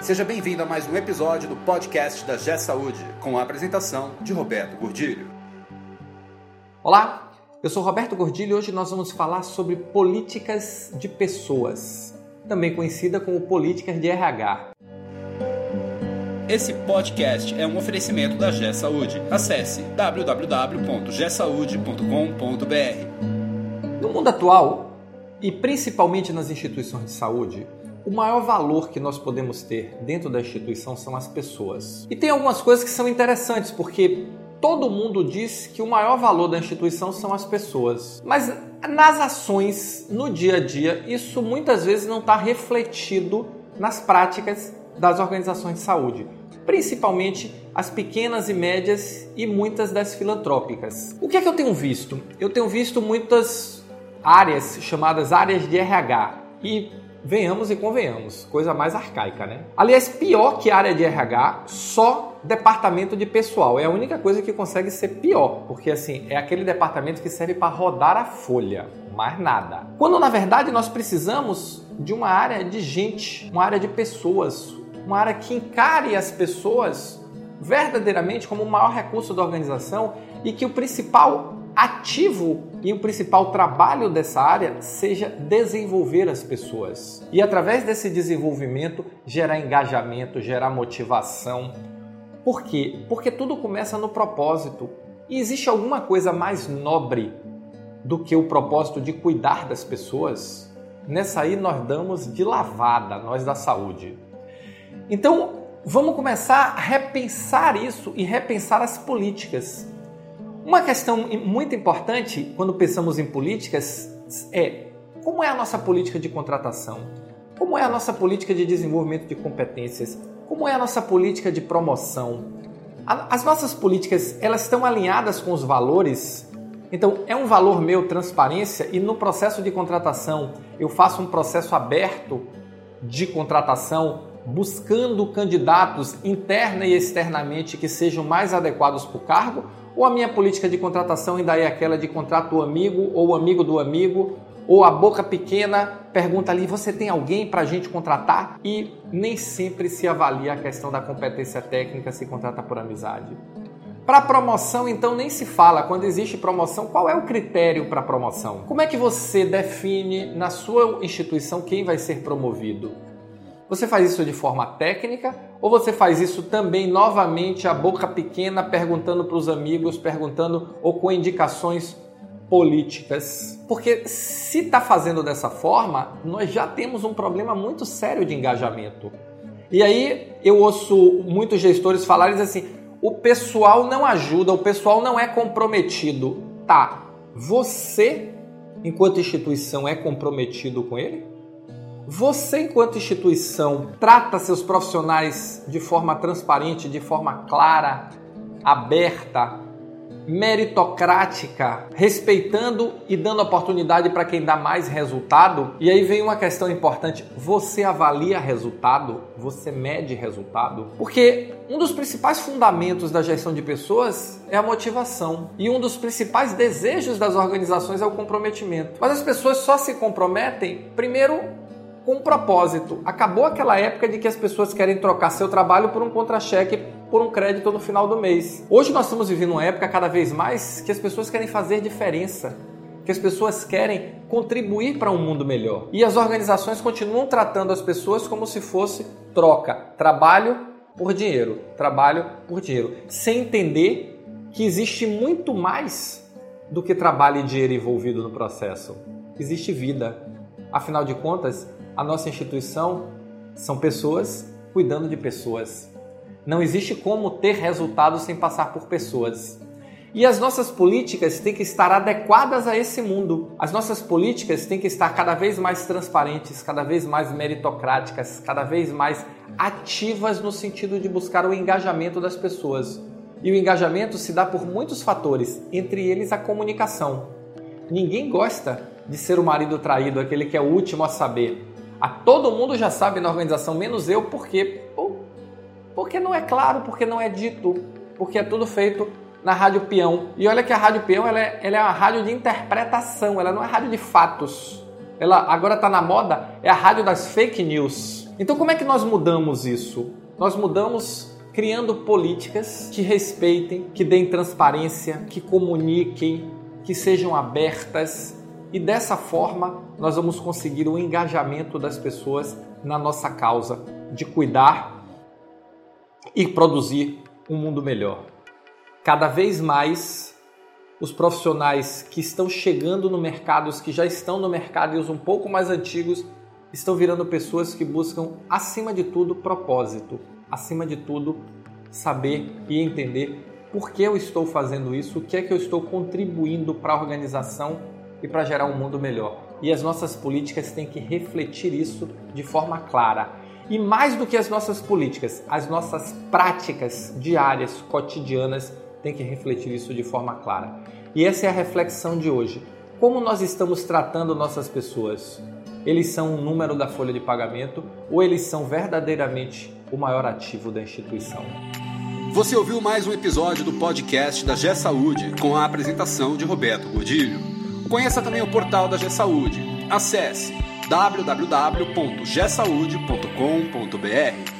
Seja bem-vindo a mais um episódio do podcast da G Saúde, com a apresentação de Roberto Gordilho. Olá, eu sou Roberto Gordilho e hoje nós vamos falar sobre políticas de pessoas, também conhecida como políticas de RH. Esse podcast é um oferecimento da G Saúde. Acesse www.gsaude.com.br. No mundo atual, e principalmente nas instituições de saúde, o maior valor que nós podemos ter dentro da instituição são as pessoas. E tem algumas coisas que são interessantes, porque todo mundo diz que o maior valor da instituição são as pessoas. Mas nas ações, no dia a dia, isso muitas vezes não está refletido nas práticas das organizações de saúde, principalmente as pequenas e médias e muitas das filantrópicas. O que é que eu tenho visto? Eu tenho visto muitas áreas chamadas áreas de RH e venhamos e convenhamos, coisa mais arcaica, né? Aliás, pior que área de RH, só departamento de pessoal. É a única coisa que consegue ser pior, porque assim, é aquele departamento que serve para rodar a folha, mais nada. Quando na verdade nós precisamos de uma área de gente, uma área de pessoas, uma área que encare as pessoas verdadeiramente como o maior recurso da organização e que o principal ativo e o principal trabalho dessa área seja desenvolver as pessoas. E através desse desenvolvimento gerar engajamento, gerar motivação. Por quê? Porque tudo começa no propósito. E existe alguma coisa mais nobre do que o propósito de cuidar das pessoas? Nessa aí nós damos de lavada, nós da saúde. Então, vamos começar a repensar isso e repensar as políticas. Uma questão muito importante quando pensamos em políticas é como é a nossa política de contratação? Como é a nossa política de desenvolvimento de competências? Como é a nossa política de promoção? As nossas políticas, elas estão alinhadas com os valores? Então, é um valor meu transparência e no processo de contratação eu faço um processo aberto de contratação buscando candidatos interna e externamente que sejam mais adequados para o cargo? Ou a minha política de contratação ainda é aquela de contrato amigo ou amigo do amigo? Ou a boca pequena pergunta ali: você tem alguém para a gente contratar? E nem sempre se avalia a questão da competência técnica se contrata por amizade. Para promoção, então, nem se fala. Quando existe promoção, qual é o critério para promoção? Como é que você define na sua instituição quem vai ser promovido? Você faz isso de forma técnica ou você faz isso também novamente a boca pequena, perguntando para os amigos, perguntando ou com indicações políticas? Porque se está fazendo dessa forma, nós já temos um problema muito sério de engajamento. E aí eu ouço muitos gestores falarem assim: o pessoal não ajuda, o pessoal não é comprometido. Tá, você, enquanto instituição, é comprometido com ele? Você, enquanto instituição, trata seus profissionais de forma transparente, de forma clara, aberta, meritocrática, respeitando e dando oportunidade para quem dá mais resultado? E aí vem uma questão importante: você avalia resultado? Você mede resultado? Porque um dos principais fundamentos da gestão de pessoas é a motivação. E um dos principais desejos das organizações é o comprometimento. Mas as pessoas só se comprometem, primeiro, com um propósito. Acabou aquela época de que as pessoas querem trocar seu trabalho por um contra-cheque, por um crédito no final do mês. Hoje nós estamos vivendo uma época cada vez mais que as pessoas querem fazer diferença que as pessoas querem contribuir para um mundo melhor. E as organizações continuam tratando as pessoas como se fosse troca, trabalho por dinheiro, trabalho por dinheiro, sem entender que existe muito mais do que trabalho e dinheiro envolvido no processo. Existe vida. Afinal de contas, a nossa instituição são pessoas cuidando de pessoas. Não existe como ter resultado sem passar por pessoas. E as nossas políticas têm que estar adequadas a esse mundo. As nossas políticas têm que estar cada vez mais transparentes, cada vez mais meritocráticas, cada vez mais ativas no sentido de buscar o engajamento das pessoas. E o engajamento se dá por muitos fatores, entre eles a comunicação. Ninguém gosta de ser o marido traído, aquele que é o último a saber. A todo mundo já sabe na organização, menos eu, porque porque não é claro, porque não é dito, porque é tudo feito na Rádio Peão. E olha que a Rádio Peão ela é, ela é uma rádio de interpretação, ela não é rádio de fatos. Ela agora está na moda, é a rádio das fake news. Então, como é que nós mudamos isso? Nós mudamos criando políticas que respeitem, que deem transparência, que comuniquem, que sejam abertas e dessa forma nós vamos conseguir o engajamento das pessoas na nossa causa de cuidar e produzir um mundo melhor. Cada vez mais os profissionais que estão chegando no mercado, os que já estão no mercado e os um pouco mais antigos, estão virando pessoas que buscam, acima de tudo, propósito, acima de tudo, saber e entender por que eu estou fazendo isso, o que é que eu estou contribuindo para a organização e para gerar um mundo melhor. E as nossas políticas têm que refletir isso de forma clara. E mais do que as nossas políticas, as nossas práticas diárias, cotidianas, têm que refletir isso de forma clara. E essa é a reflexão de hoje. Como nós estamos tratando nossas pessoas? Eles são um número da folha de pagamento ou eles são verdadeiramente o maior ativo da instituição? Você ouviu mais um episódio do podcast da G Saúde com a apresentação de Roberto Godilho. Conheça também o portal da G Saúde. Acesse www.gsaude.com.br